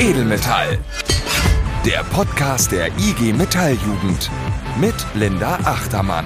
Edelmetall. Der Podcast der IG Metalljugend mit Linda Achtermann.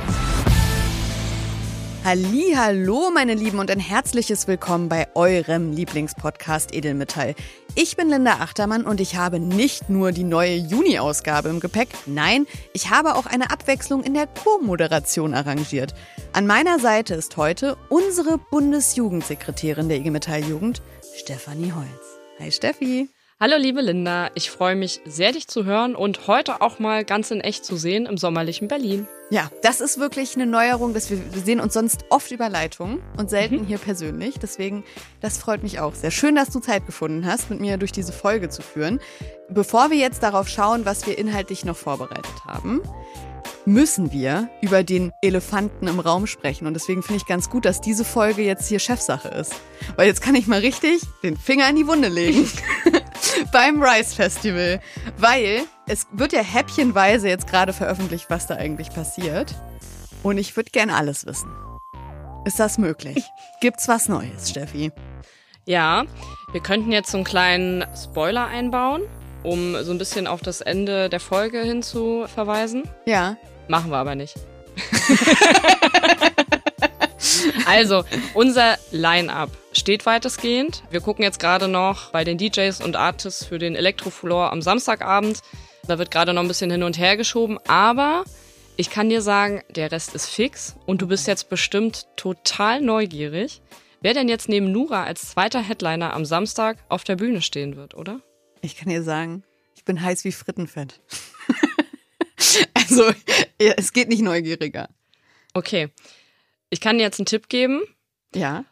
Hallo, meine Lieben und ein herzliches Willkommen bei eurem Lieblingspodcast Edelmetall. Ich bin Linda Achtermann und ich habe nicht nur die neue Juni-Ausgabe im Gepäck, nein, ich habe auch eine Abwechslung in der Co-Moderation arrangiert. An meiner Seite ist heute unsere Bundesjugendsekretärin der IG Metall Jugend, Stefanie Holz. Hi Steffi. Hallo liebe Linda, ich freue mich sehr, dich zu hören und heute auch mal ganz in echt zu sehen im sommerlichen Berlin. Ja, das ist wirklich eine Neuerung, dass wir, wir sehen uns sonst oft über Leitung und selten mhm. hier persönlich. Deswegen, das freut mich auch sehr. Schön, dass du Zeit gefunden hast, mit mir durch diese Folge zu führen. Bevor wir jetzt darauf schauen, was wir inhaltlich noch vorbereitet haben, müssen wir über den Elefanten im Raum sprechen. Und deswegen finde ich ganz gut, dass diese Folge jetzt hier Chefsache ist. Weil jetzt kann ich mal richtig den Finger in die Wunde legen. Beim Rise Festival. Weil es wird ja häppchenweise jetzt gerade veröffentlicht, was da eigentlich passiert. Und ich würde gern alles wissen. Ist das möglich? Gibt's was Neues, Steffi? Ja, wir könnten jetzt so einen kleinen Spoiler einbauen, um so ein bisschen auf das Ende der Folge hin zu verweisen. Ja. Machen wir aber nicht. also, unser Line-up steht weitestgehend. Wir gucken jetzt gerade noch bei den DJs und Artists für den Elektrofloor am Samstagabend. Da wird gerade noch ein bisschen hin und her geschoben, aber ich kann dir sagen, der Rest ist fix und du bist jetzt bestimmt total neugierig, wer denn jetzt neben Nura als zweiter Headliner am Samstag auf der Bühne stehen wird, oder? Ich kann dir sagen, ich bin heiß wie Frittenfett. Also, es geht nicht neugieriger. Okay. Ich kann dir jetzt einen Tipp geben. Ja.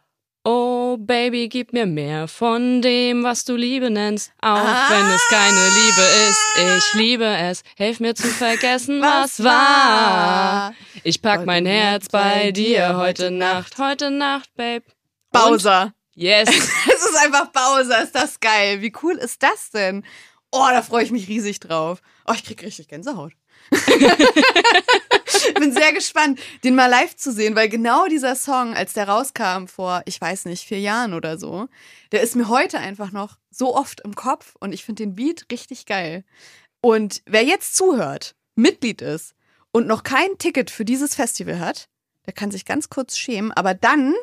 Oh, Baby, gib mir mehr von dem, was du Liebe nennst. Auch ah. wenn es keine Liebe ist. Ich liebe es. Helf mir zu vergessen, was, was war. Ich pack heute mein Herz bei dir heute Nacht. Heute Nacht, Babe. Bowser. Und? Yes. es ist einfach Bowser. Ist das geil. Wie cool ist das denn? Oh, da freue ich mich riesig drauf. Oh, ich krieg richtig Gänsehaut. Bin sehr gespannt, den mal live zu sehen, weil genau dieser Song, als der rauskam vor, ich weiß nicht, vier Jahren oder so, der ist mir heute einfach noch so oft im Kopf und ich finde den Beat richtig geil. Und wer jetzt zuhört, Mitglied ist und noch kein Ticket für dieses Festival hat, der kann sich ganz kurz schämen, aber dann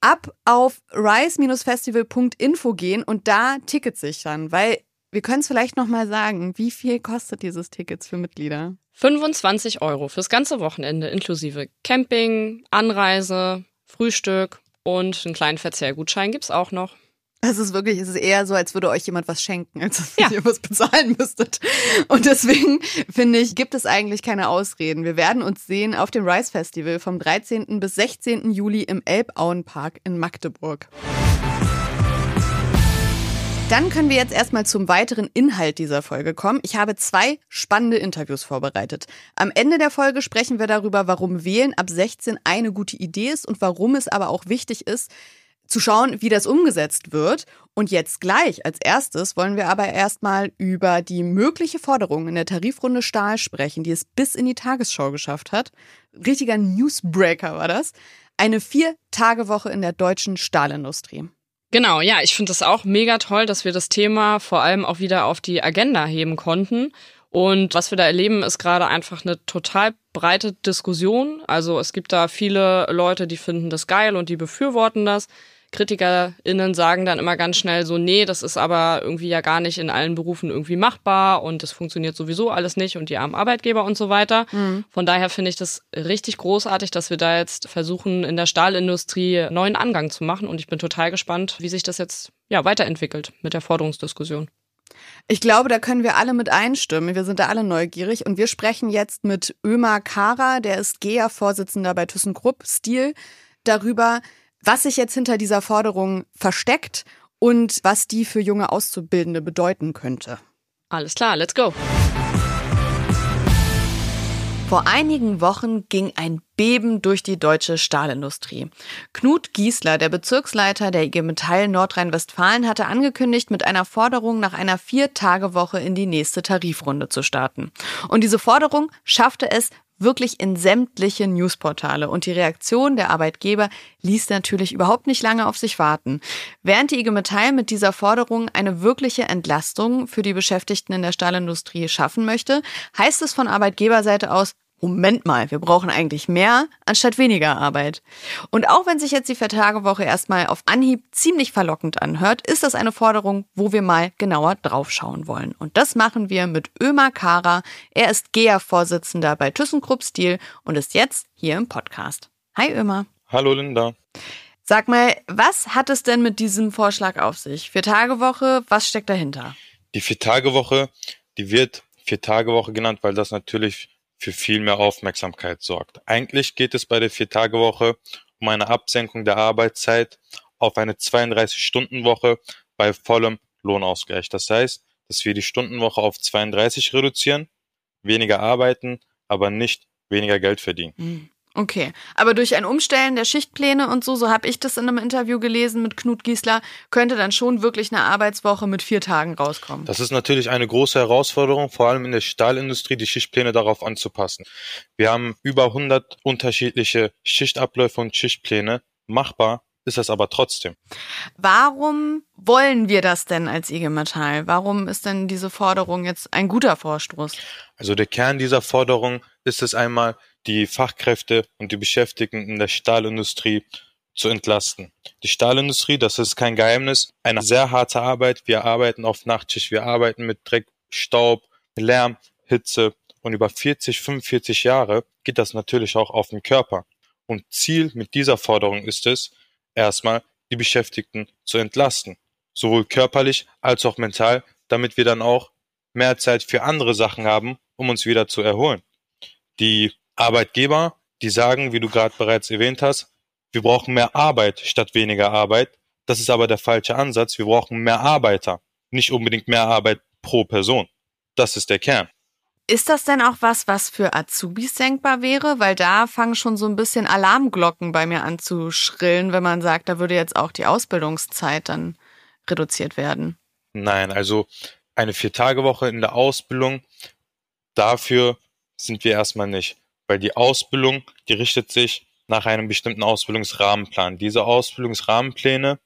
ab auf rise-festival.info gehen und da Tickets sichern, weil wir können es vielleicht nochmal sagen. Wie viel kostet dieses Tickets für Mitglieder? 25 Euro fürs ganze Wochenende inklusive Camping, Anreise, Frühstück und einen kleinen Verzehrgutschein gibt's auch noch. Es ist wirklich, es ist eher so, als würde euch jemand was schenken, als dass ja. ihr was bezahlen müsstet. Und deswegen finde ich, gibt es eigentlich keine Ausreden. Wir werden uns sehen auf dem Rise Festival vom 13. bis 16. Juli im Elbauenpark in Magdeburg. Dann können wir jetzt erstmal zum weiteren Inhalt dieser Folge kommen. Ich habe zwei spannende Interviews vorbereitet. Am Ende der Folge sprechen wir darüber, warum Wählen ab 16 eine gute Idee ist und warum es aber auch wichtig ist, zu schauen, wie das umgesetzt wird. Und jetzt gleich als erstes wollen wir aber erstmal über die mögliche Forderung in der Tarifrunde Stahl sprechen, die es bis in die Tagesschau geschafft hat. Richtiger Newsbreaker war das. Eine Vier-Tage-Woche in der deutschen Stahlindustrie. Genau, ja, ich finde es auch mega toll, dass wir das Thema vor allem auch wieder auf die Agenda heben konnten. Und was wir da erleben, ist gerade einfach eine total breite Diskussion. Also es gibt da viele Leute, die finden das geil und die befürworten das. KritikerInnen sagen dann immer ganz schnell so, nee, das ist aber irgendwie ja gar nicht in allen Berufen irgendwie machbar und das funktioniert sowieso alles nicht und die armen Arbeitgeber und so weiter. Mhm. Von daher finde ich das richtig großartig, dass wir da jetzt versuchen, in der Stahlindustrie neuen Angang zu machen und ich bin total gespannt, wie sich das jetzt ja weiterentwickelt mit der Forderungsdiskussion. Ich glaube, da können wir alle mit einstimmen. Wir sind da alle neugierig. Und wir sprechen jetzt mit Ömer Kara, der ist GEA-Vorsitzender bei ThyssenKrupp Stil, darüber, was sich jetzt hinter dieser Forderung versteckt und was die für junge Auszubildende bedeuten könnte. Alles klar, let's go. Vor einigen Wochen ging ein Beben durch die deutsche Stahlindustrie. Knut Giesler, der Bezirksleiter der IG Metall Nordrhein-Westfalen, hatte angekündigt, mit einer Forderung nach einer Vier-Tage-Woche in die nächste Tarifrunde zu starten. Und diese Forderung schaffte es wirklich in sämtliche Newsportale und die Reaktion der Arbeitgeber ließ natürlich überhaupt nicht lange auf sich warten. Während die IG Metall mit dieser Forderung eine wirkliche Entlastung für die Beschäftigten in der Stahlindustrie schaffen möchte, heißt es von Arbeitgeberseite aus, Moment mal, wir brauchen eigentlich mehr anstatt weniger Arbeit. Und auch wenn sich jetzt die Vertagewoche erstmal auf Anhieb ziemlich verlockend anhört, ist das eine Forderung, wo wir mal genauer draufschauen wollen. Und das machen wir mit Ömer Kara. Er ist GEA-Vorsitzender bei ThyssenKrupp Steel und ist jetzt hier im Podcast. Hi Ömer. Hallo Linda. Sag mal, was hat es denn mit diesem Vorschlag auf sich? Vier-Tage-Woche, was steckt dahinter? Die Vier-Tage-Woche, die wird Vier-Tage-Woche genannt, weil das natürlich für viel mehr Aufmerksamkeit sorgt. Eigentlich geht es bei der Viertagewoche um eine Absenkung der Arbeitszeit auf eine 32-Stunden-Woche bei vollem Lohnausgleich. Das heißt, dass wir die Stundenwoche auf 32 reduzieren, weniger arbeiten, aber nicht weniger Geld verdienen. Mhm. Okay, aber durch ein Umstellen der Schichtpläne und so, so habe ich das in einem Interview gelesen mit Knut Giesler, könnte dann schon wirklich eine Arbeitswoche mit vier Tagen rauskommen. Das ist natürlich eine große Herausforderung, vor allem in der Stahlindustrie, die Schichtpläne darauf anzupassen. Wir haben über 100 unterschiedliche Schichtabläufe und Schichtpläne. Machbar ist das aber trotzdem. Warum wollen wir das denn als IG Metall? Warum ist denn diese Forderung jetzt ein guter Vorstoß? Also der Kern dieser Forderung ist es einmal, die Fachkräfte und die Beschäftigten in der Stahlindustrie zu entlasten. Die Stahlindustrie, das ist kein Geheimnis, eine sehr harte Arbeit. Wir arbeiten auf Nachtschicht, wir arbeiten mit Dreck, Staub, Lärm, Hitze und über 40, 45 Jahre geht das natürlich auch auf den Körper. Und Ziel mit dieser Forderung ist es, erstmal die Beschäftigten zu entlasten, sowohl körperlich als auch mental, damit wir dann auch mehr Zeit für andere Sachen haben, um uns wieder zu erholen. Die Arbeitgeber, die sagen, wie du gerade bereits erwähnt hast, wir brauchen mehr Arbeit statt weniger Arbeit. Das ist aber der falsche Ansatz. Wir brauchen mehr Arbeiter, nicht unbedingt mehr Arbeit pro Person. Das ist der Kern. Ist das denn auch was, was für Azubis denkbar wäre? Weil da fangen schon so ein bisschen Alarmglocken bei mir an zu schrillen, wenn man sagt, da würde jetzt auch die Ausbildungszeit dann reduziert werden. Nein, also eine Vier-Tage-Woche in der Ausbildung, dafür sind wir erstmal nicht weil die Ausbildung, die richtet sich nach einem bestimmten Ausbildungsrahmenplan. Diese Ausbildungsrahmenpläne,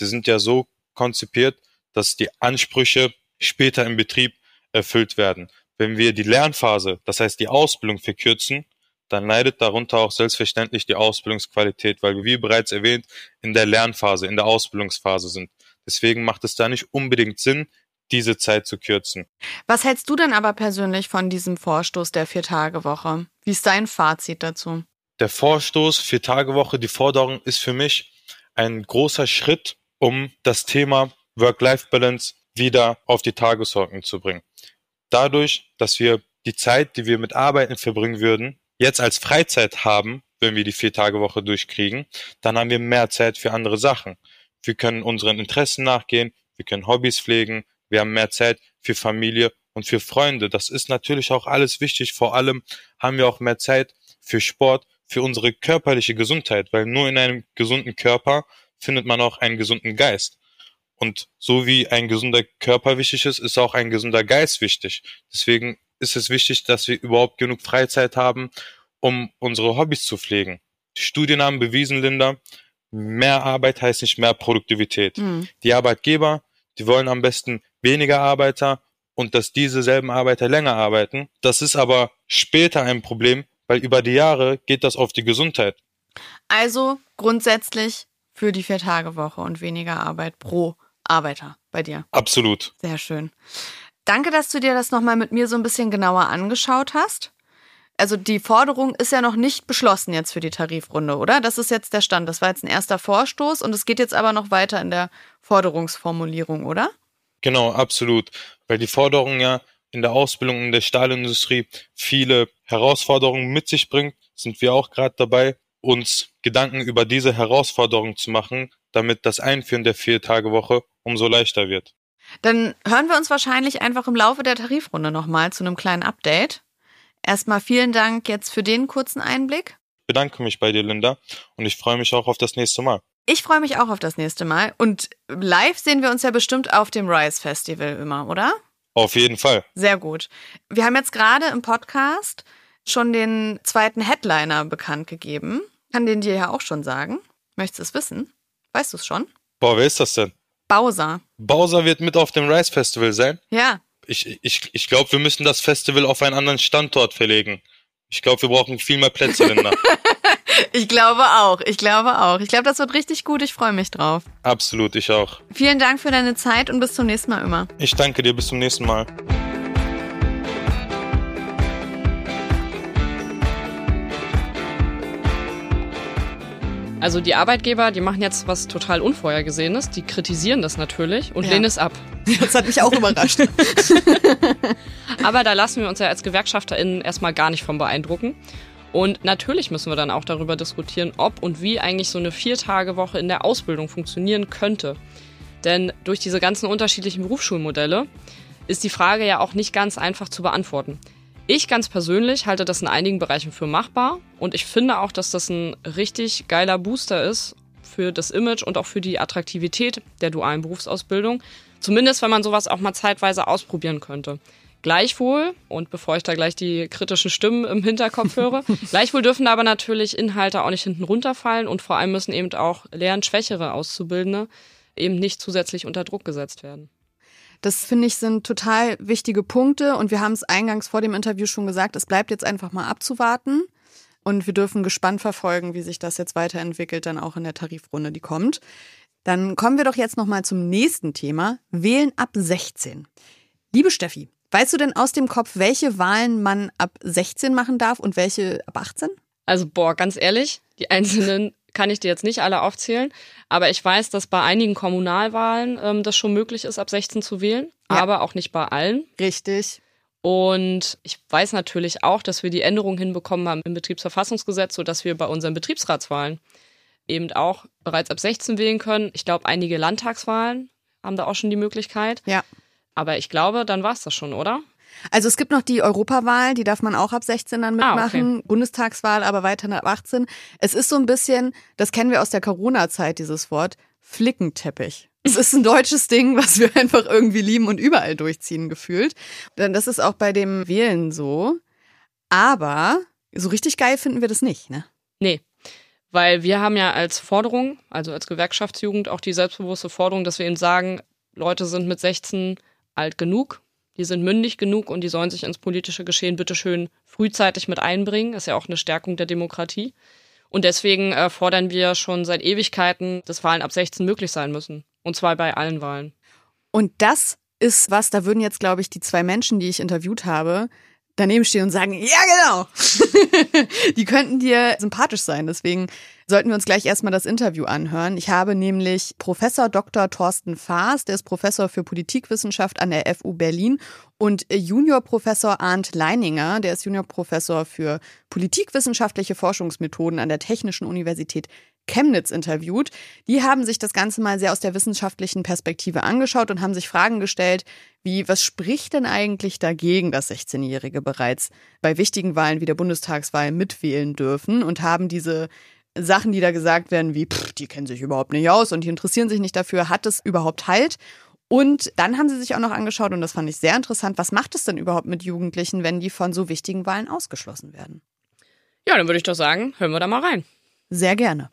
die sind ja so konzipiert, dass die Ansprüche später im Betrieb erfüllt werden. Wenn wir die Lernphase, das heißt die Ausbildung verkürzen, dann leidet darunter auch selbstverständlich die Ausbildungsqualität, weil wir, wie bereits erwähnt, in der Lernphase, in der Ausbildungsphase sind. Deswegen macht es da nicht unbedingt Sinn, diese Zeit zu kürzen. Was hältst du denn aber persönlich von diesem Vorstoß der Vier-Tage-Woche? Wie ist dein Fazit dazu? Der Vorstoß Vier-Tage-Woche, die Forderung ist für mich ein großer Schritt, um das Thema Work-Life-Balance wieder auf die Tagesordnung zu bringen. Dadurch, dass wir die Zeit, die wir mit Arbeiten verbringen würden, jetzt als Freizeit haben, wenn wir die Vier-Tage-Woche durchkriegen, dann haben wir mehr Zeit für andere Sachen. Wir können unseren Interessen nachgehen, wir können Hobbys pflegen, wir haben mehr Zeit für Familie und für Freunde. Das ist natürlich auch alles wichtig. Vor allem haben wir auch mehr Zeit für Sport, für unsere körperliche Gesundheit, weil nur in einem gesunden Körper findet man auch einen gesunden Geist. Und so wie ein gesunder Körper wichtig ist, ist auch ein gesunder Geist wichtig. Deswegen ist es wichtig, dass wir überhaupt genug Freizeit haben, um unsere Hobbys zu pflegen. Die Studien haben bewiesen, Linda, mehr Arbeit heißt nicht mehr Produktivität. Mhm. Die Arbeitgeber, die wollen am besten weniger Arbeiter und dass diese selben Arbeiter länger arbeiten. Das ist aber später ein Problem, weil über die Jahre geht das auf die Gesundheit. Also grundsätzlich für die Vier-Tage-Woche und weniger Arbeit pro Arbeiter bei dir. Absolut. Sehr schön. Danke, dass du dir das nochmal mit mir so ein bisschen genauer angeschaut hast. Also die Forderung ist ja noch nicht beschlossen jetzt für die Tarifrunde, oder? Das ist jetzt der Stand. Das war jetzt ein erster Vorstoß und es geht jetzt aber noch weiter in der Forderungsformulierung, oder? Genau, absolut. Weil die Forderung ja in der Ausbildung in der Stahlindustrie viele Herausforderungen mit sich bringt, sind wir auch gerade dabei, uns Gedanken über diese Herausforderungen zu machen, damit das Einführen der Vier-Tage-Woche umso leichter wird. Dann hören wir uns wahrscheinlich einfach im Laufe der Tarifrunde nochmal zu einem kleinen Update. Erstmal vielen Dank jetzt für den kurzen Einblick. Ich bedanke mich bei dir, Linda, und ich freue mich auch auf das nächste Mal. Ich freue mich auch auf das nächste Mal. Und live sehen wir uns ja bestimmt auf dem Rise Festival immer, oder? Auf jeden Fall. Sehr gut. Wir haben jetzt gerade im Podcast schon den zweiten Headliner bekannt gegeben. Kann den dir ja auch schon sagen. Möchtest du es wissen? Weißt du es schon? Boah, wer ist das denn? Bowser. Bowser wird mit auf dem Rise Festival sein. Ja. Ich, ich, ich glaube, wir müssen das Festival auf einen anderen Standort verlegen. Ich glaube, wir brauchen viel mehr Plätze, Linda. ich glaube auch. Ich glaube auch. Ich glaube, das wird richtig gut. Ich freue mich drauf. Absolut, ich auch. Vielen Dank für deine Zeit und bis zum nächsten Mal immer. Ich danke dir. Bis zum nächsten Mal. Also die Arbeitgeber, die machen jetzt was total Unvorhergesehenes, die kritisieren das natürlich und Ja. lehnen es ab. Das hat mich auch überrascht. Aber da lassen wir uns ja als GewerkschafterInnen erstmal gar nicht von beeindrucken. Und natürlich müssen wir dann auch darüber diskutieren, ob und wie eigentlich so eine Viertagewoche in der Ausbildung funktionieren könnte. Denn durch diese ganzen unterschiedlichen Berufsschulmodelle ist die Frage ja auch nicht ganz einfach zu beantworten. Ich ganz persönlich halte das in einigen Bereichen für machbar und ich finde auch, dass das ein richtig geiler Booster ist für das Image und auch für die Attraktivität der dualen Berufsausbildung. Zumindest, wenn man sowas auch mal zeitweise ausprobieren könnte. Gleichwohl, und bevor ich da gleich die kritischen Stimmen im Hinterkopf höre, gleichwohl dürfen aber natürlich Inhalte auch nicht hinten runterfallen und vor allem müssen eben auch lernschwächere Auszubildende eben nicht zusätzlich unter Druck gesetzt werden. Das finde ich sind total wichtige Punkte und wir haben es eingangs vor dem Interview schon gesagt, es bleibt jetzt einfach mal abzuwarten und wir dürfen gespannt verfolgen, wie sich das jetzt weiterentwickelt, dann auch in der Tarifrunde, die kommt. Dann kommen wir doch jetzt noch mal zum nächsten Thema, Wählen ab 16. Liebe Steffi, weißt du denn aus dem Kopf, welche Wahlen man ab 16 machen darf und welche ab 18? Also, boah, ganz ehrlich, die einzelnen kann ich dir jetzt nicht alle aufzählen, aber ich weiß, dass bei einigen Kommunalwahlen ähm, das schon möglich ist, ab 16 zu wählen, Ja. aber auch nicht bei allen. Richtig. Und ich weiß natürlich auch, dass wir die Änderungen hinbekommen haben im Betriebsverfassungsgesetz, sodass wir bei unseren Betriebsratswahlen eben auch bereits ab 16 wählen können. Ich glaube, einige Landtagswahlen haben da auch schon die Möglichkeit. Ja. Aber ich glaube, dann war es das schon, oder? Also es gibt noch die Europawahl, die darf man auch ab 16 dann Ah, mitmachen. Bundestagswahl aber weiterhin ab 18. Es ist so ein bisschen, das kennen wir aus der Corona-Zeit, dieses Wort, Flickenteppich. Es ist ein deutsches Ding, was wir einfach irgendwie lieben und überall durchziehen gefühlt. Denn das ist auch bei dem Wählen so. Aber so richtig geil finden wir das nicht, ne? Nee. Weil wir haben ja als Forderung, also als Gewerkschaftsjugend, auch die selbstbewusste Forderung, dass wir ihnen sagen, Leute sind mit 16 alt genug, die sind mündig genug und die sollen sich ins politische Geschehen bitteschön frühzeitig mit einbringen. Ist ja auch eine Stärkung der Demokratie. Und deswegen äh, fordern wir schon seit Ewigkeiten, dass Wahlen ab 16 möglich sein müssen. Und zwar bei allen Wahlen. Und das ist was, da würden jetzt, glaube ich, die zwei Menschen, die ich interviewt habe, daneben stehen und sagen, ja, genau. die könnten dir sympathisch sein. Deswegen sollten wir uns gleich erstmal das Interview anhören. Ich habe nämlich Professor Dr. Thorsten Faas, der ist Professor für Politikwissenschaft an der FU Berlin und Juniorprofessor Arndt Leininger, der ist Juniorprofessor für politikwissenschaftliche Forschungsmethoden an der Technischen Universität Chemnitz interviewt. Die haben sich das Ganze mal sehr aus der wissenschaftlichen Perspektive angeschaut und haben sich Fragen gestellt, wie, was spricht denn eigentlich dagegen, dass 16-Jährige bereits bei wichtigen Wahlen wie der Bundestagswahl mitwählen dürfen und haben diese Sachen, die da gesagt werden, wie, pff, die kennen sich überhaupt nicht aus und die interessieren sich nicht dafür, hat es überhaupt Halt? Und dann haben sie sich auch noch angeschaut, und das fand ich sehr interessant, was macht es denn überhaupt mit Jugendlichen, wenn die von so wichtigen Wahlen ausgeschlossen werden? Ja, dann würde ich doch sagen, hören wir da mal rein. Sehr gerne.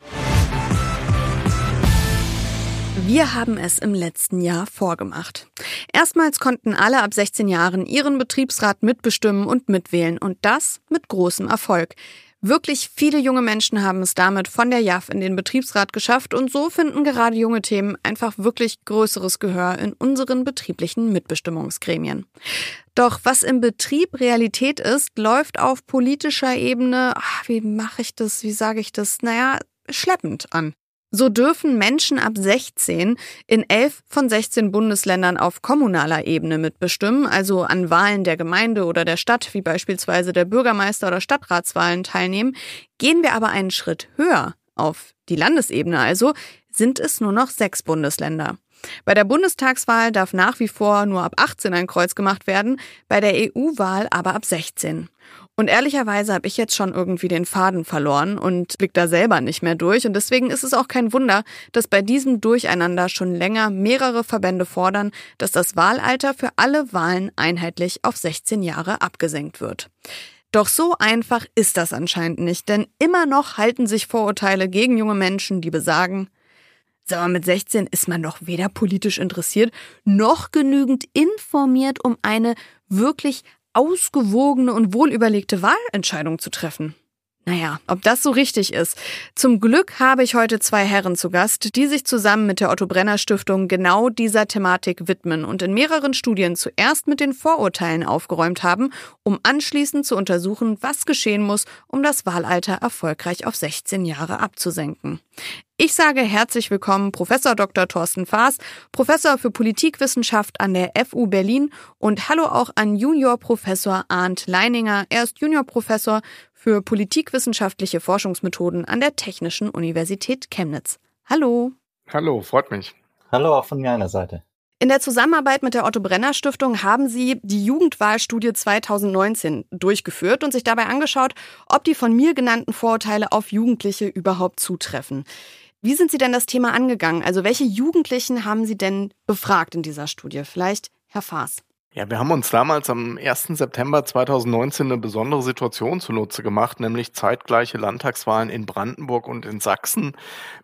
Wir haben es im letzten Jahr vorgemacht. Erstmals konnten alle ab 16 Jahren ihren Betriebsrat mitbestimmen und mitwählen und das mit großem Erfolg. Wirklich viele junge Menschen haben es damit von der JAF in den Betriebsrat geschafft und so finden gerade junge Themen einfach wirklich größeres Gehör in unseren betrieblichen Mitbestimmungsgremien. Doch was im Betrieb Realität ist, läuft auf politischer Ebene, ach, wie mache ich das, wie sage ich das, naja, schleppend an. So dürfen Menschen ab 16 in elf von 16 Bundesländern auf kommunaler Ebene mitbestimmen, also an Wahlen der Gemeinde oder der Stadt, wie beispielsweise der Bürgermeister- oder Stadtratswahlen teilnehmen. Gehen wir aber einen Schritt höher, auf die Landesebene also, sind es nur noch sechs Bundesländer. Bei der Bundestagswahl darf nach wie vor nur ab 18 ein Kreuz gemacht werden, bei der EU-Wahl aber ab 16. Und ehrlicherweise habe ich jetzt schon irgendwie den Faden verloren und blick da selber nicht mehr durch. Und deswegen ist es auch kein Wunder, dass bei diesem Durcheinander schon länger mehrere Verbände fordern, dass das Wahlalter für alle Wahlen einheitlich auf 16 Jahre abgesenkt wird. Doch so einfach ist das anscheinend nicht, denn immer noch halten sich Vorurteile gegen junge Menschen, die besagen, Sag mal, mit 16 ist man doch weder politisch interessiert noch genügend informiert, um eine wirklich ausgewogene und wohlüberlegte Wahlentscheidung zu treffen. Naja, ob das so richtig ist. Zum Glück habe ich heute zwei Herren zu Gast, die sich zusammen mit der Otto Brenner Stiftung genau dieser Thematik widmen und in mehreren Studien zuerst mit den Vorurteilen aufgeräumt haben, um anschließend zu untersuchen, was geschehen muss, um das Wahlalter erfolgreich auf 16 Jahre abzusenken. Ich sage herzlich willkommen Professor Dr. Thorsten Faas, Professor für Politikwissenschaft an der FU Berlin und hallo auch an Juniorprofessor Arndt Leininger. Er ist Juniorprofessor für politikwissenschaftliche Forschungsmethoden an der Technischen Universität Chemnitz. Hallo. Hallo, freut mich. Hallo auch von meiner Seite. In der Zusammenarbeit mit der Otto Brenner Stiftung haben Sie die Jugendwahlstudie 2019 durchgeführt und sich dabei angeschaut, ob die von mir genannten Vorurteile auf Jugendliche überhaupt zutreffen. Wie sind Sie denn das Thema angegangen? Also welche Jugendlichen haben Sie denn befragt in dieser Studie? Vielleicht Herr Faas. Ja, wir haben uns damals am 1. September 2019 eine besondere Situation zunutze gemacht, nämlich zeitgleiche Landtagswahlen in Brandenburg und in Sachsen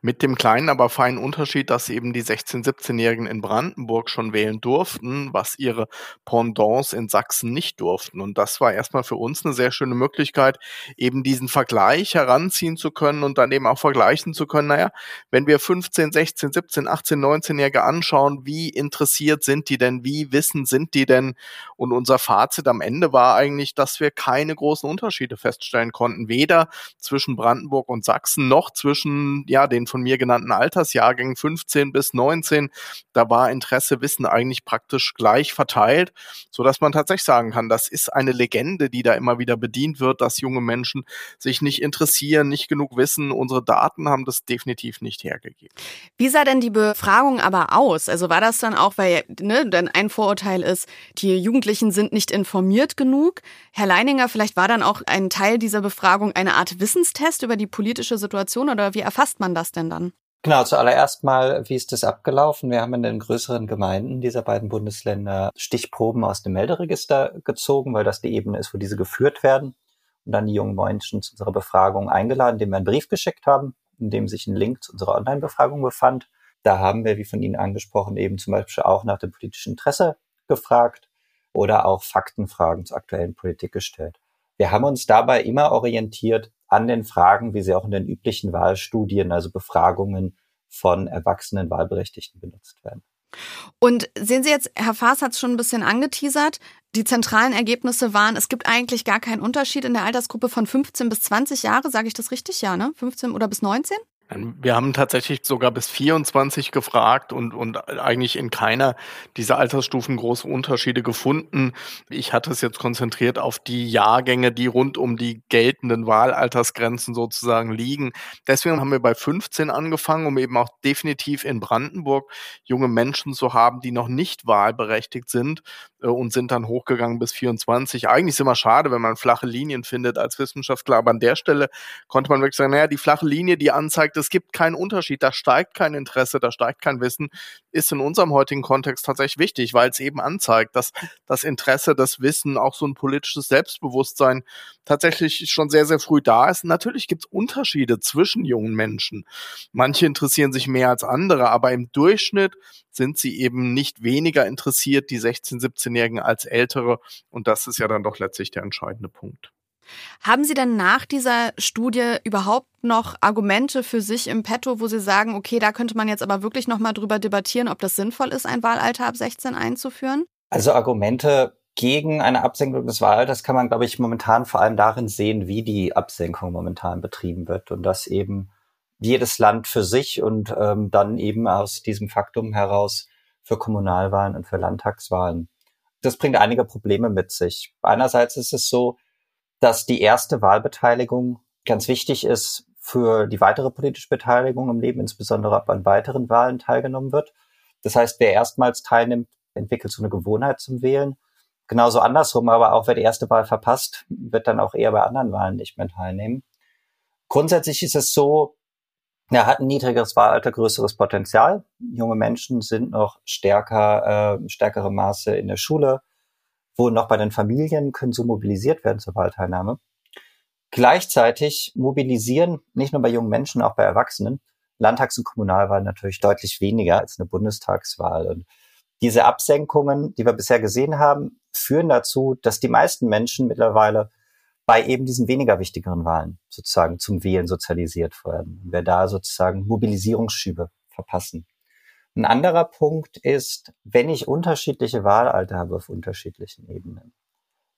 mit dem kleinen, aber feinen Unterschied, dass eben die 16-, 17-Jährigen in Brandenburg schon wählen durften, was ihre Pendants in Sachsen nicht durften. Und das war erstmal für uns eine sehr schöne Möglichkeit, eben diesen Vergleich heranziehen zu können und dann eben auch vergleichen zu können, naja, wenn wir 15, 16, 17, 18, 19-Jährige anschauen, wie interessiert sind die denn, wie wissen sind die denn, denn? Und unser Fazit am Ende war eigentlich, dass wir keine großen Unterschiede feststellen konnten, weder zwischen Brandenburg und Sachsen noch zwischen ja den von mir genannten Altersjahrgängen 15 bis 19. Da war Interesse, Wissen eigentlich praktisch gleich verteilt, so dass man tatsächlich sagen kann, das ist eine Legende, die da immer wieder bedient wird, dass junge Menschen sich nicht interessieren, nicht genug wissen. Unsere Daten haben das definitiv nicht hergegeben. Wie sah denn die Befragung aber aus? Also war das dann auch, weil ne, dann ein Vorurteil ist, die Jugendlichen sind nicht informiert genug. Herr Leininger, vielleicht war dann auch ein Teil dieser Befragung eine Art Wissenstest über die politische Situation oder wie erfasst man das denn dann? Genau, zuallererst mal, wie ist das abgelaufen? Wir haben in den größeren Gemeinden dieser beiden Bundesländer Stichproben aus dem Melderegister gezogen, weil das die Ebene ist, wo diese geführt werden. Und dann die jungen Menschen zu unserer Befragung eingeladen, indem wir einen Brief geschickt haben, in dem sich ein Link zu unserer Online-Befragung befand. Da haben wir, wie von Ihnen angesprochen, eben zum Beispiel auch nach dem politischen Interesse gefragt oder auch Faktenfragen zur aktuellen Politik gestellt. Wir haben uns dabei immer orientiert an den Fragen, wie sie auch in den üblichen Wahlstudien, also Befragungen von erwachsenen Wahlberechtigten benutzt werden. Und sehen Sie jetzt, Herr Faas hat es schon ein bisschen angeteasert, die zentralen Ergebnisse waren, es gibt eigentlich gar keinen Unterschied in der Altersgruppe von 15 bis 20 Jahre, sage ich das richtig? Ja, ne? 15 oder bis 19? Wir haben tatsächlich sogar bis 24 gefragt und, und eigentlich in keiner dieser Altersstufen große Unterschiede gefunden. Ich hatte es jetzt konzentriert auf die Jahrgänge, die rund um die geltenden Wahlaltersgrenzen sozusagen liegen. Deswegen haben wir bei 15 angefangen, um eben auch definitiv in Brandenburg junge Menschen zu haben, die noch nicht wahlberechtigt sind äh, und sind dann hochgegangen bis 24. Eigentlich ist immer schade, wenn man flache Linien findet als Wissenschaftler, aber an der Stelle konnte man wirklich sagen, naja, die flache Linie, die anzeigt, es gibt keinen Unterschied, da steigt kein Interesse, da steigt kein Wissen, ist in unserem heutigen Kontext tatsächlich wichtig, weil es eben anzeigt, dass das Interesse, das Wissen, auch so ein politisches Selbstbewusstsein tatsächlich schon sehr, sehr früh da ist. Natürlich gibt es Unterschiede zwischen jungen Menschen. Manche interessieren sich mehr als andere, aber im Durchschnitt sind sie eben nicht weniger interessiert, die 16-, 17-Jährigen, als ältere. Und das ist ja dann doch letztlich der entscheidende Punkt. Haben Sie denn nach dieser Studie überhaupt noch Argumente für sich im Petto, wo Sie sagen, okay, da könnte man jetzt aber wirklich noch mal drüber debattieren, ob das sinnvoll ist, ein Wahlalter ab 16 einzuführen? Also Argumente gegen eine Absenkung des Wahlalters kann man, glaube ich, momentan vor allem darin sehen, wie die Absenkung momentan betrieben wird und dass eben jedes Land für sich und ähm, dann eben aus diesem Faktum heraus für Kommunalwahlen und für Landtagswahlen. Das bringt einige Probleme mit sich. Einerseits ist es so, dass die erste Wahlbeteiligung ganz wichtig ist für die weitere politische Beteiligung im Leben, insbesondere ob an weiteren Wahlen teilgenommen wird. Das heißt, wer erstmals teilnimmt, entwickelt so eine Gewohnheit zum Wählen. Genauso andersrum, aber auch wer die erste Wahl verpasst, wird dann auch eher bei anderen Wahlen nicht mehr teilnehmen. Grundsätzlich ist es so, er hat ein niedrigeres Wahlalter, größeres Potenzial. Junge Menschen sind noch stärker, äh, stärkere Maße in der Schule, wo noch bei den Familien können so mobilisiert werden zur Wahlteilnahme. Gleichzeitig mobilisieren nicht nur bei jungen Menschen, auch bei Erwachsenen Landtags- und Kommunalwahlen natürlich deutlich weniger als eine Bundestagswahl. Und diese Absenkungen, die wir bisher gesehen haben, führen dazu, dass die meisten Menschen mittlerweile bei eben diesen weniger wichtigeren Wahlen sozusagen zum Wählen sozialisiert werden. Wir da sozusagen Mobilisierungsschübe verpassen. Ein anderer Punkt ist, wenn ich unterschiedliche Wahlalter habe auf unterschiedlichen Ebenen,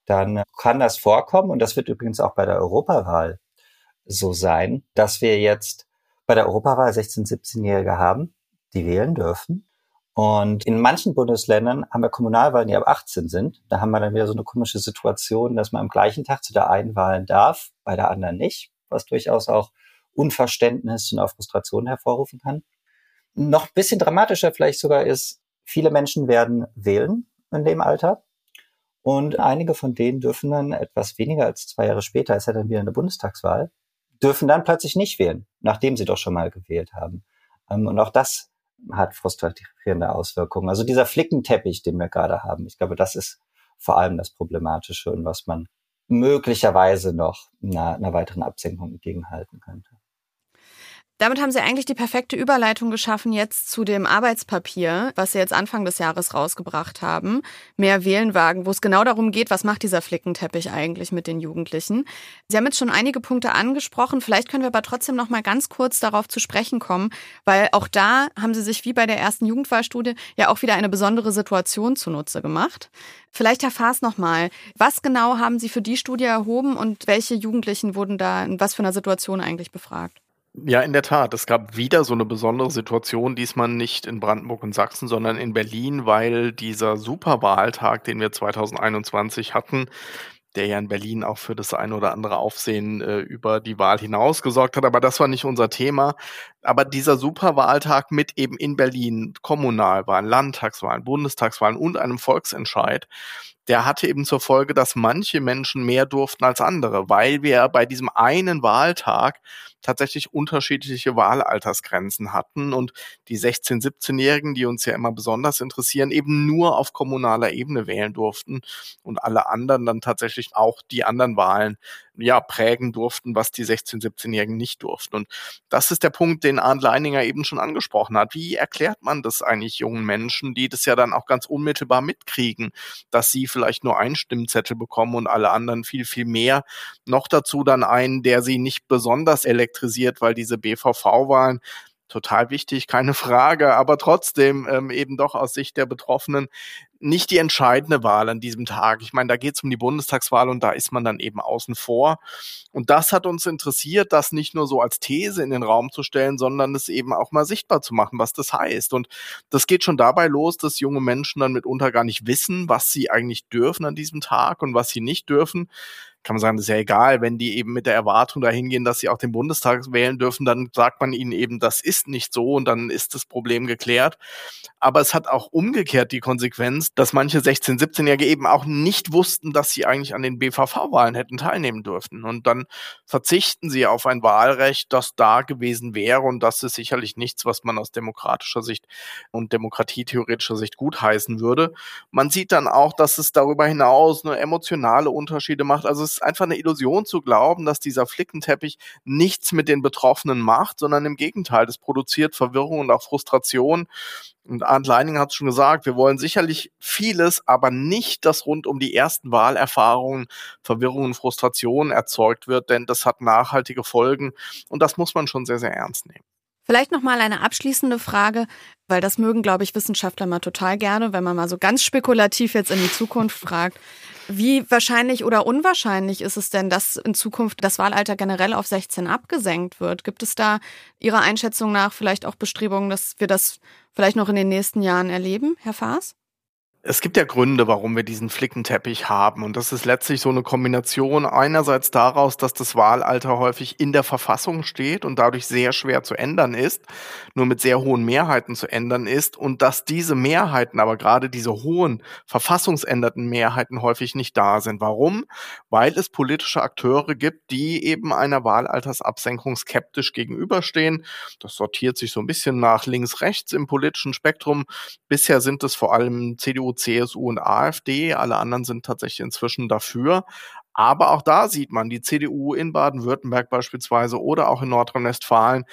dann kann das vorkommen, und das wird übrigens auch bei der Europawahl so sein, dass wir jetzt bei der Europawahl 16-, 17-Jährige haben, die wählen dürfen. Und in manchen Bundesländern haben wir Kommunalwahlen, die ab 18 sind. Da haben wir dann wieder so eine komische Situation, dass man am gleichen Tag zu der einen Wahlen darf, bei der anderen nicht, was durchaus auch Unverständnis und auch Frustration hervorrufen kann. Noch bisschen dramatischer vielleicht sogar ist, viele Menschen werden wählen in dem Alter. Und einige von denen dürfen dann etwas weniger als zwei Jahre später, ist ja dann wieder eine Bundestagswahl, dürfen dann plötzlich nicht wählen, nachdem sie doch schon mal gewählt haben. Ähm, und auch das hat frustrierende Auswirkungen. Also dieser Flickenteppich, den wir gerade haben, ich glaube, das ist vor allem das Problematische und was man möglicherweise noch einer, einer weiteren Absenkung entgegenhalten könnte. Damit haben Sie eigentlich die perfekte Überleitung geschaffen jetzt zu dem Arbeitspapier, was Sie jetzt Anfang des Jahres rausgebracht haben. Mehr Wählenwagen, wo es genau darum geht, was macht dieser Flickenteppich eigentlich mit den Jugendlichen. Sie haben jetzt schon einige Punkte angesprochen. Vielleicht können wir aber trotzdem noch mal ganz kurz darauf zu sprechen kommen, weil auch da haben Sie sich wie bei der ersten Jugendwahlstudie ja auch wieder eine besondere Situation zunutze gemacht. Vielleicht Herr Faas noch mal. Was genau haben Sie für die Studie erhoben und welche Jugendlichen wurden da in was für einer Situation eigentlich befragt? Ja, in der Tat. Es gab wieder so eine besondere Situation, diesmal nicht in Brandenburg und Sachsen, sondern in Berlin, weil dieser Superwahltag, den wir 2021 hatten, der ja in Berlin auch für das ein oder andere Aufsehen äh, über die Wahl hinaus gesorgt hat. Aber das war nicht unser Thema. Aber dieser Superwahltag mit eben in Berlin Kommunalwahlen, Landtagswahlen, Bundestagswahlen und einem Volksentscheid, der hatte eben zur Folge, dass manche Menschen mehr durften als andere, weil wir bei diesem einen Wahltag tatsächlich unterschiedliche Wahlaltersgrenzen hatten. Und die 16-, 17-Jährigen, die uns ja immer besonders interessieren, eben nur auf kommunaler Ebene wählen durften und alle anderen dann tatsächlich auch die anderen Wahlen ja prägen durften, was die 16-, 17-Jährigen nicht durften. Und das ist der Punkt, den Arndt Leininger eben schon angesprochen hat. Wie erklärt man das eigentlich jungen Menschen, die das ja dann auch ganz unmittelbar mitkriegen, dass sie vielleicht nur einen Stimmzettel bekommen und alle anderen viel, viel mehr. Noch dazu dann einen, der sie nicht besonders elektrisiert, weil diese BVV-Wahlen total wichtig, keine Frage, aber trotzdem ähm, eben doch aus Sicht der Betroffenen nicht die entscheidende Wahl an diesem Tag. Ich meine, da geht es um die Bundestagswahl und da ist man dann eben außen vor. Und das hat uns interessiert, das nicht nur so als These in den Raum zu stellen, sondern es eben auch mal sichtbar zu machen, was das heißt. Und das geht schon dabei los, dass junge Menschen dann mitunter gar nicht wissen, was sie eigentlich dürfen an diesem Tag und was sie nicht dürfen kann man sagen, das ist ja egal, wenn die eben mit der Erwartung dahin gehen, dass sie auch den Bundestag wählen dürfen, dann sagt man ihnen eben, das ist nicht so und dann ist das Problem geklärt. Aber es hat auch umgekehrt die Konsequenz, dass manche 16-, 17-Jährige eben auch nicht wussten, dass sie eigentlich an den BVV-Wahlen hätten teilnehmen dürfen. Und dann verzichten sie auf ein Wahlrecht, das da gewesen wäre. Und das ist sicherlich nichts, was man aus demokratischer Sicht und demokratietheoretischer Sicht gutheißen würde. Man sieht dann auch, dass es darüber hinaus nur emotionale Unterschiede macht. Also es ist einfach eine Illusion zu glauben, dass dieser Flickenteppich nichts mit den Betroffenen macht, sondern im Gegenteil, das produziert Verwirrung und auch Frustration. Und Arndt Leining hat es schon gesagt, wir wollen sicherlich vieles, aber nicht, dass rund um die ersten Wahlerfahrungen Verwirrung und Frustration erzeugt wird, denn das hat nachhaltige Folgen und das muss man schon sehr, sehr ernst nehmen. Vielleicht noch mal eine abschließende Frage, weil das mögen, glaube ich, Wissenschaftler mal total gerne, wenn man mal so ganz spekulativ jetzt in die Zukunft fragt. Wie wahrscheinlich oder unwahrscheinlich ist es denn, dass in Zukunft das Wahlalter generell auf 16 abgesenkt wird? Gibt es da Ihrer Einschätzung nach vielleicht auch Bestrebungen, dass wir das vielleicht noch in den nächsten Jahren erleben, Herr Faas? Es gibt ja Gründe, warum wir diesen Flickenteppich haben. Und das ist letztlich so eine Kombination einerseits daraus, dass das Wahlalter häufig in der Verfassung steht und dadurch sehr schwer zu ändern ist, nur mit sehr hohen Mehrheiten zu ändern ist und dass diese Mehrheiten, aber gerade diese hohen verfassungsänderten Mehrheiten häufig nicht da sind. Warum? Weil es politische Akteure gibt, die eben einer Wahlaltersabsenkung skeptisch gegenüberstehen. Das sortiert sich so ein bisschen nach links-rechts im politischen Spektrum. Bisher sind es vor allem CDU CSU und AfD. Alle anderen sind tatsächlich inzwischen dafür. Aber auch da sieht man, die CDU in Baden-Württemberg beispielsweise oder auch in Nordrhein-Westfalen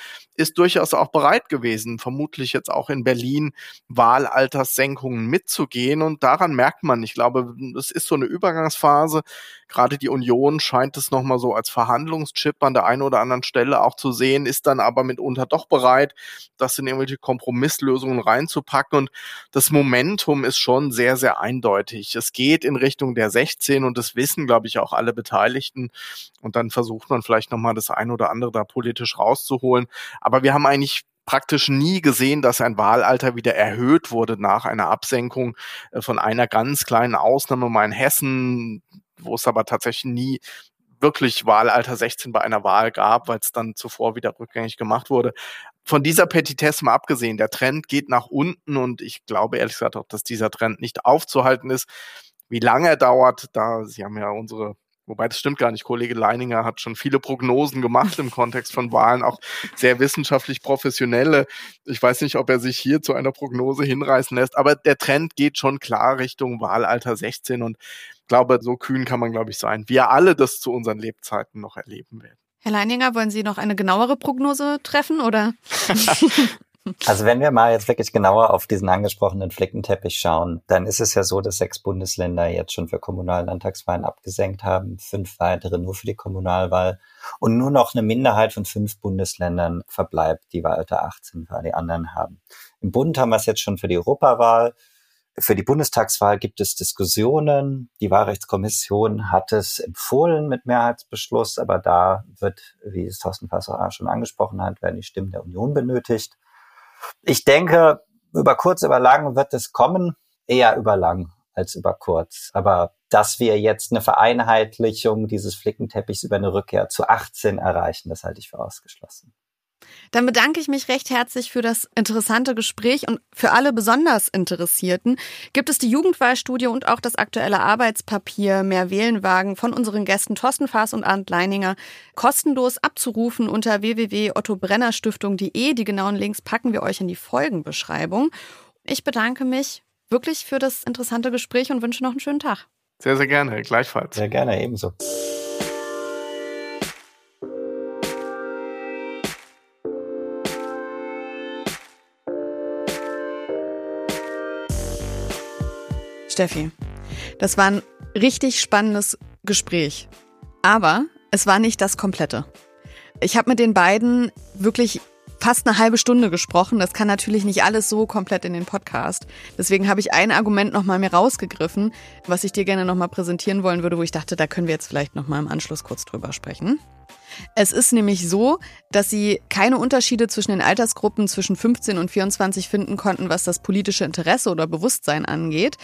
ist durchaus auch bereit gewesen, vermutlich jetzt auch in Berlin Wahlalterssenkungen mitzugehen. Und daran merkt man, ich glaube, es ist so eine Übergangsphase. Gerade die Union scheint es nochmal so als Verhandlungschip an der einen oder anderen Stelle auch zu sehen, ist dann aber mitunter doch bereit, das in irgendwelche Kompromisslösungen reinzupacken. Und das Momentum ist schon sehr, sehr eindeutig. Es geht in Richtung der 16 und das wissen, glaube ich, auch alle Beteiligten. Und dann versucht man vielleicht nochmal das eine oder andere da politisch rauszuholen. Aber wir haben eigentlich praktisch nie gesehen, dass ein Wahlalter wieder erhöht wurde nach einer Absenkung äh, von einer ganz kleinen Ausnahme mal in Hessen, wo es aber tatsächlich nie wirklich Wahlalter 16 bei einer Wahl gab, weil es dann zuvor wieder rückgängig gemacht wurde. Von dieser Petitesse mal abgesehen, der Trend geht nach unten und ich glaube ehrlich gesagt auch, dass dieser Trend nicht aufzuhalten ist. Wie lange er dauert, da Sie haben ja unsere Wobei das stimmt gar nicht. Kollege Leininger hat schon viele Prognosen gemacht im Kontext von Wahlen, auch sehr wissenschaftlich professionelle. Ich weiß nicht, ob er sich hier zu einer Prognose hinreißen lässt, aber der Trend geht schon klar Richtung Wahlalter 16 und ich glaube, so kühn kann man, glaube ich, sein. Wir alle das zu unseren Lebzeiten noch erleben werden. Herr Leininger, wollen Sie noch eine genauere Prognose treffen oder? Also wenn wir mal jetzt wirklich genauer auf diesen angesprochenen Flickenteppich schauen, dann ist es ja so, dass sechs Bundesländer jetzt schon für Kommunal- Landtagswahlen abgesenkt haben, fünf weitere nur für die Kommunalwahl und nur noch eine Minderheit von fünf Bundesländern verbleibt, die Wahlalter 18 weil die anderen haben. Im Bund haben wir es jetzt schon für die Europawahl. Für die Bundestagswahl gibt es Diskussionen. Die Wahlrechtskommission hat es empfohlen mit Mehrheitsbeschluss, aber da wird, wie es Thorsten Fasser schon angesprochen hat, werden die Stimmen der Union benötigt. Ich denke, über kurz, über lang wird es kommen, eher über lang als über kurz. Aber dass wir jetzt eine Vereinheitlichung dieses Flickenteppichs über eine Rückkehr zu 18 erreichen, das halte ich für ausgeschlossen. Dann bedanke ich mich recht herzlich für das interessante Gespräch und für alle besonders Interessierten gibt es die Jugendwahlstudie und auch das aktuelle Arbeitspapier Mehr Wählenwagen von unseren Gästen Thorsten Faas und Arndt Leininger kostenlos abzurufen unter www.ottobrennerstiftung.de. Die genauen Links packen wir euch in die Folgenbeschreibung. Ich bedanke mich wirklich für das interessante Gespräch und wünsche noch einen schönen Tag. Sehr, sehr gerne, gleichfalls. Sehr gerne, ebenso. Steffi, das war ein richtig spannendes Gespräch. Aber es war nicht das komplette. Ich habe mit den beiden wirklich fast eine halbe Stunde gesprochen. Das kann natürlich nicht alles so komplett in den Podcast. Deswegen habe ich ein Argument nochmal mir rausgegriffen, was ich dir gerne nochmal präsentieren wollen würde, wo ich dachte, da können wir jetzt vielleicht nochmal im Anschluss kurz drüber sprechen. Es ist nämlich so, dass sie keine Unterschiede zwischen den Altersgruppen zwischen 15 und 24 finden konnten, was das politische Interesse oder Bewusstsein angeht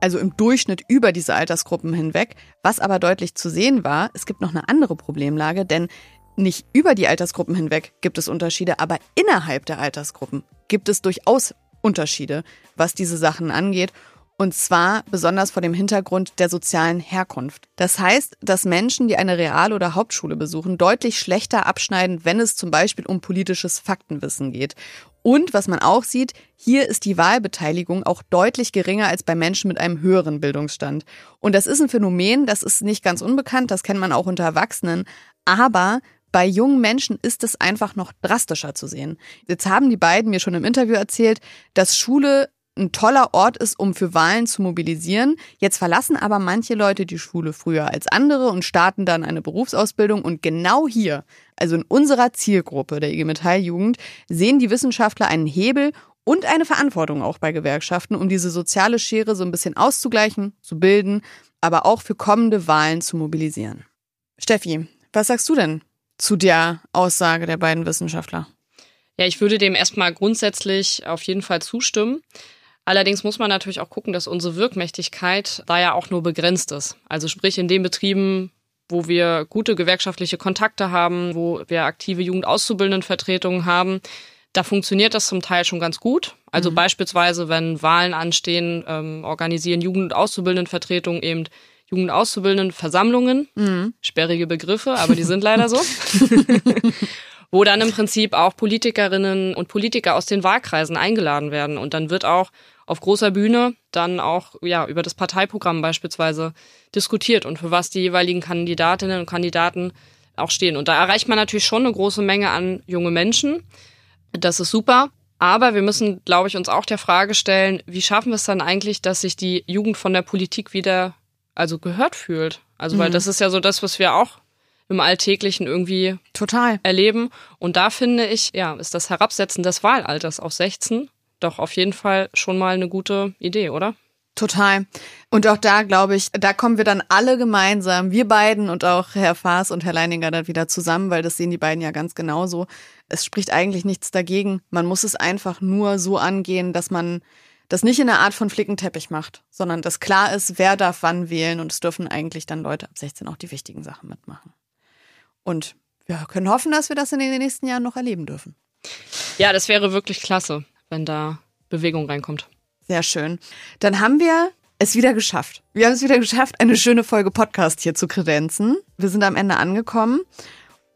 also im Durchschnitt über diese Altersgruppen hinweg. Was aber deutlich zu sehen war, es gibt noch eine andere Problemlage, denn nicht über die Altersgruppen hinweg gibt es Unterschiede, aber innerhalb der Altersgruppen gibt es durchaus Unterschiede, was diese Sachen angeht. Und zwar besonders vor dem Hintergrund der sozialen Herkunft. Das heißt, dass Menschen, die eine Real- oder Hauptschule besuchen, deutlich schlechter abschneiden, wenn es zum Beispiel um politisches Faktenwissen geht. Und was man auch sieht, hier ist die Wahlbeteiligung auch deutlich geringer als bei Menschen mit einem höheren Bildungsstand. Und das ist ein Phänomen, das ist nicht ganz unbekannt, das kennt man auch unter Erwachsenen. Aber bei jungen Menschen ist es einfach noch drastischer zu sehen. Jetzt haben die beiden mir schon im Interview erzählt, dass Schule ein toller Ort ist, um für Wahlen zu mobilisieren. Jetzt verlassen aber manche Leute die Schule früher als andere und starten dann eine Berufsausbildung. Und genau hier, also in unserer Zielgruppe der IG Metall Jugend, sehen die Wissenschaftler einen Hebel und eine Verantwortung auch bei Gewerkschaften, um diese soziale Schere so ein bisschen auszugleichen, zu bilden, aber auch für kommende Wahlen zu mobilisieren. Steffi, was sagst du denn zu der Aussage der beiden Wissenschaftler? Ja, ich würde dem erstmal grundsätzlich auf jeden Fall zustimmen. Allerdings muss man natürlich auch gucken, dass unsere Wirkmächtigkeit da ja auch nur begrenzt ist. Also sprich in den Betrieben, wo wir gute gewerkschaftliche Kontakte haben, wo wir aktive Jugendauszubildendenvertretungen haben, da funktioniert das zum Teil schon ganz gut. Also mhm. beispielsweise, wenn Wahlen anstehen, ähm, organisieren Jugendauszubildendenvertretungen eben Jugendauszubildendenversammlungen. Mhm. Sperrige Begriffe, aber die sind leider so. wo dann im Prinzip auch Politikerinnen und Politiker aus den Wahlkreisen eingeladen werden. Und dann wird auch auf großer Bühne dann auch ja über das Parteiprogramm beispielsweise diskutiert und für was die jeweiligen Kandidatinnen und Kandidaten auch stehen. Und da erreicht man natürlich schon eine große Menge an junge Menschen. Das ist super. Aber wir müssen, glaube ich, uns auch der Frage stellen, wie schaffen wir es dann eigentlich, dass sich die Jugend von der Politik wieder also gehört fühlt? Also, weil mhm. das ist ja so das, was wir auch im Alltäglichen irgendwie total erleben. Und da finde ich, ja, ist das Herabsetzen des Wahlalters auf 16 doch auf jeden Fall schon mal eine gute Idee, oder? Total. Und auch da, glaube ich, da kommen wir dann alle gemeinsam, wir beiden und auch Herr Faas und Herr Leininger dann wieder zusammen, weil das sehen die beiden ja ganz genauso. Es spricht eigentlich nichts dagegen. Man muss es einfach nur so angehen, dass man das nicht in einer Art von Flickenteppich macht, sondern dass klar ist, wer darf wann wählen und es dürfen eigentlich dann Leute ab 16 auch die wichtigen Sachen mitmachen. Und wir können hoffen, dass wir das in den nächsten Jahren noch erleben dürfen. Ja, das wäre wirklich klasse, wenn da Bewegung reinkommt. Sehr schön. Dann haben wir es wieder geschafft. Wir haben es wieder geschafft, eine schöne Folge Podcast hier zu kredenzen. Wir sind am Ende angekommen.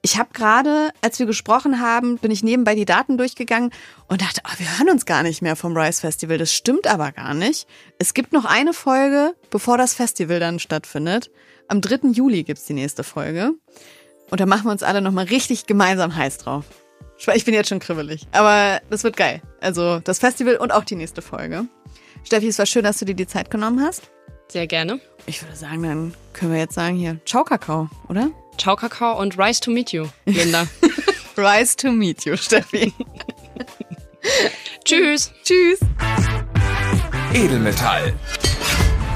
Ich habe gerade, als wir gesprochen haben, bin ich nebenbei die Daten durchgegangen und dachte, oh, wir hören uns gar nicht mehr vom Rise Festival. Das stimmt aber gar nicht. Es gibt noch eine Folge, bevor das Festival dann stattfindet. Am 3. Juli gibt's die nächste Folge. Und da machen wir uns alle nochmal richtig gemeinsam heiß drauf. Ich bin jetzt schon kribbelig, aber das wird geil. Also das Festival und auch die nächste Folge. Steffi, es war schön, dass du dir die Zeit genommen hast. Sehr gerne. Ich würde sagen, dann können wir jetzt sagen hier, ciao Kakao, oder? Ciao Kakao und Rise to meet you, Linda. Rise to meet you, Steffi. Tschüss. Tschüss. Edelmetall.